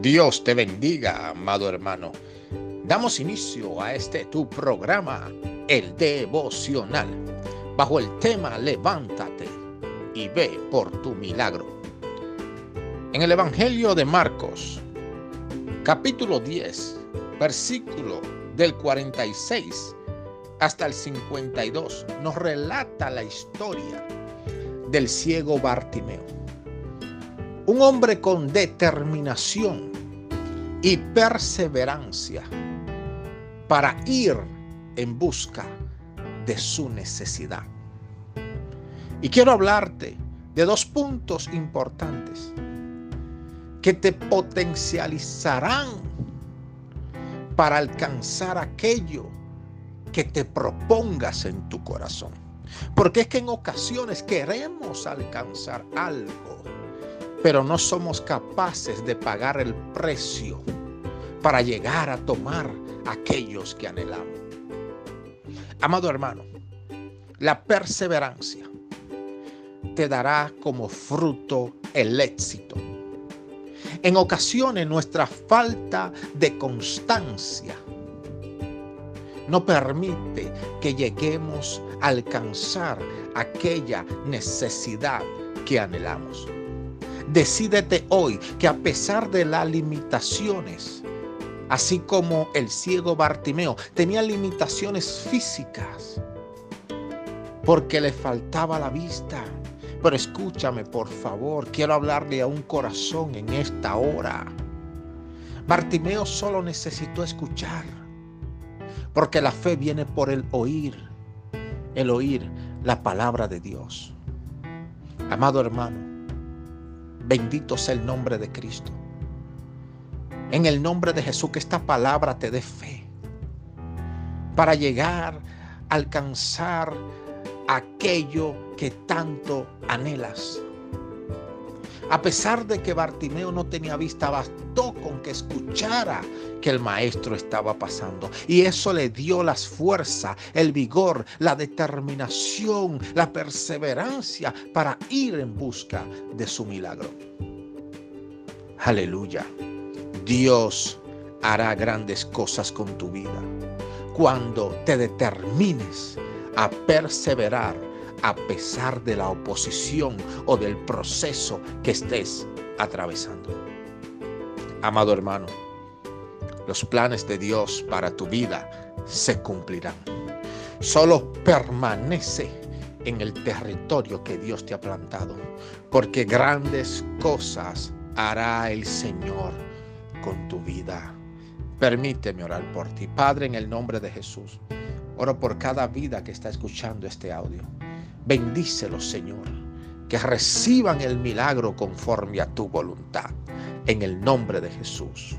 Dios te bendiga, amado hermano. Damos inicio a este tu programa, el devocional, bajo el tema Levántate y ve por tu milagro. En el Evangelio de Marcos, capítulo 10, versículo del 46 hasta el 52, nos relata la historia del ciego Bartimeo un hombre con determinación y perseverancia para ir en busca de su necesidad. Y quiero hablarte de dos puntos importantes que te potencializarán para alcanzar aquello que te propongas en tu corazón. Porque es que en ocasiones queremos alcanzar algo pero no somos capaces de pagar el precio para llegar a tomar aquellos que anhelamos. Amado hermano, la perseverancia te dará como fruto el éxito. En ocasiones nuestra falta de constancia no permite que lleguemos a alcanzar aquella necesidad que anhelamos. Decídete hoy que a pesar de las limitaciones, así como el ciego Bartimeo tenía limitaciones físicas, porque le faltaba la vista. Pero escúchame, por favor, quiero hablarle a un corazón en esta hora. Bartimeo solo necesitó escuchar, porque la fe viene por el oír, el oír la palabra de Dios. Amado hermano, Bendito sea el nombre de Cristo. En el nombre de Jesús, que esta palabra te dé fe para llegar a alcanzar aquello que tanto anhelas. A pesar de que Bartimeo no tenía vista, bastó con que escuchara que el maestro estaba pasando. Y eso le dio las fuerzas, el vigor, la determinación, la perseverancia para ir en busca de su milagro. Aleluya. Dios hará grandes cosas con tu vida cuando te determines a perseverar a pesar de la oposición o del proceso que estés atravesando. Amado hermano, los planes de Dios para tu vida se cumplirán. Solo permanece en el territorio que Dios te ha plantado, porque grandes cosas hará el Señor con tu vida. Permíteme orar por ti. Padre, en el nombre de Jesús, oro por cada vida que está escuchando este audio. Bendícelos, Señor, que reciban el milagro conforme a tu voluntad. En el nombre de Jesús.